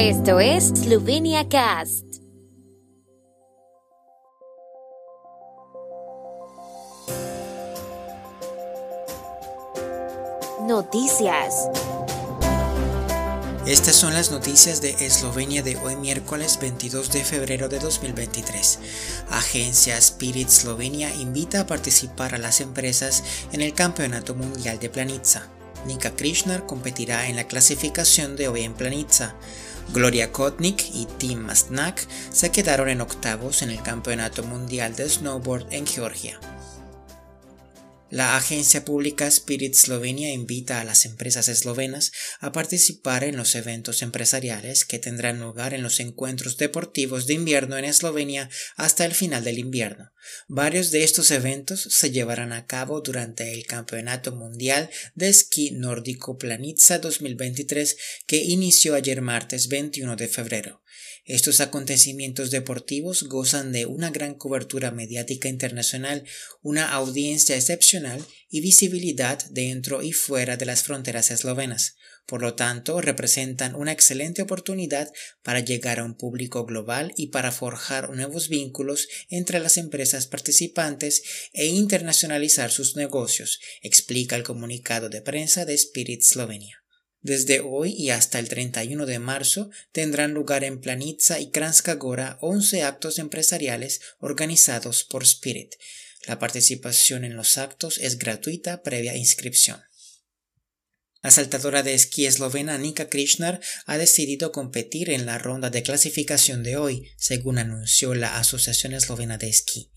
Esto es Slovenia Cast. Noticias. Estas son las noticias de Eslovenia de hoy miércoles 22 de febrero de 2023. Agencia Spirit Slovenia invita a participar a las empresas en el Campeonato Mundial de Planitza. Nika Krishnar competirá en la clasificación de hoy en Planitza. Gloria Kotnik y Tim Masnak se quedaron en octavos en el Campeonato Mundial de Snowboard en Georgia. La agencia pública Spirit Slovenia invita a las empresas eslovenas a participar en los eventos empresariales que tendrán lugar en los encuentros deportivos de invierno en Eslovenia hasta el final del invierno. Varios de estos eventos se llevarán a cabo durante el Campeonato Mundial de Esquí Nórdico Planitza 2023 que inició ayer martes 21 de febrero. Estos acontecimientos deportivos gozan de una gran cobertura mediática internacional, una audiencia excepcional y visibilidad dentro y fuera de las fronteras eslovenas. Por lo tanto, representan una excelente oportunidad para llegar a un público global y para forjar nuevos vínculos entre las empresas participantes e internacionalizar sus negocios, explica el comunicado de prensa de Spirit Slovenia. Desde hoy y hasta el 31 de marzo tendrán lugar en Planitza y Kranjska Gora 11 actos empresariales organizados por Spirit. La participación en los actos es gratuita previa inscripción. La saltadora de esquí eslovena Nika Krishnar ha decidido competir en la ronda de clasificación de hoy, según anunció la Asociación Eslovena de Esquí.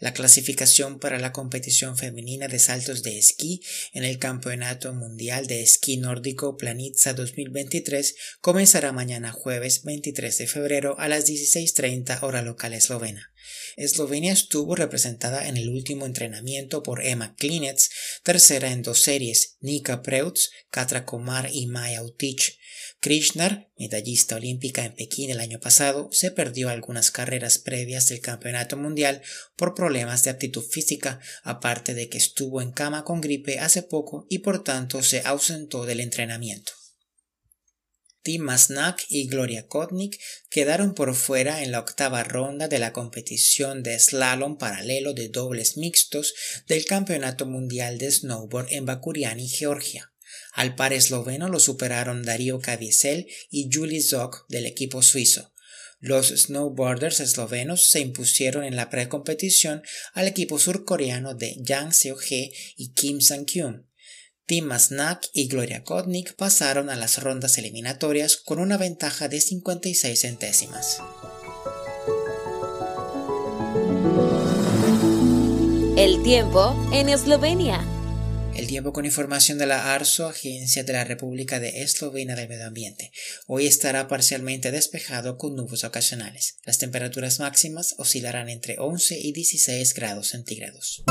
La clasificación para la competición femenina de saltos de esquí en el Campeonato Mundial de Esquí Nórdico Planitza 2023 comenzará mañana jueves 23 de febrero a las 16.30 hora local eslovena. Eslovenia estuvo representada en el último entrenamiento por Emma Klinets, tercera en dos series, Nika Preutz, Katra Komar y Maya Utich. Krishnar, medallista olímpica en Pekín el año pasado, se perdió algunas carreras previas del campeonato mundial por problemas de aptitud física, aparte de que estuvo en cama con gripe hace poco y por tanto se ausentó del entrenamiento. Tim Masnak y Gloria Kotnik quedaron por fuera en la octava ronda de la competición de slalom paralelo de dobles mixtos del Campeonato Mundial de Snowboard en Bakuriani, Georgia. Al par esloveno lo superaron Darío Caviezel y Julie Zock del equipo suizo. Los snowboarders eslovenos se impusieron en la precompetición al equipo surcoreano de Jang Seo-hee y Kim Sang-kyun. Tim Masnak y Gloria Kotnik pasaron a las rondas eliminatorias con una ventaja de 56 centésimas. El tiempo en Eslovenia. El tiempo con información de la ARSO, Agencia de la República de Eslovenia del Medio Ambiente. Hoy estará parcialmente despejado con nubes ocasionales. Las temperaturas máximas oscilarán entre 11 y 16 grados centígrados.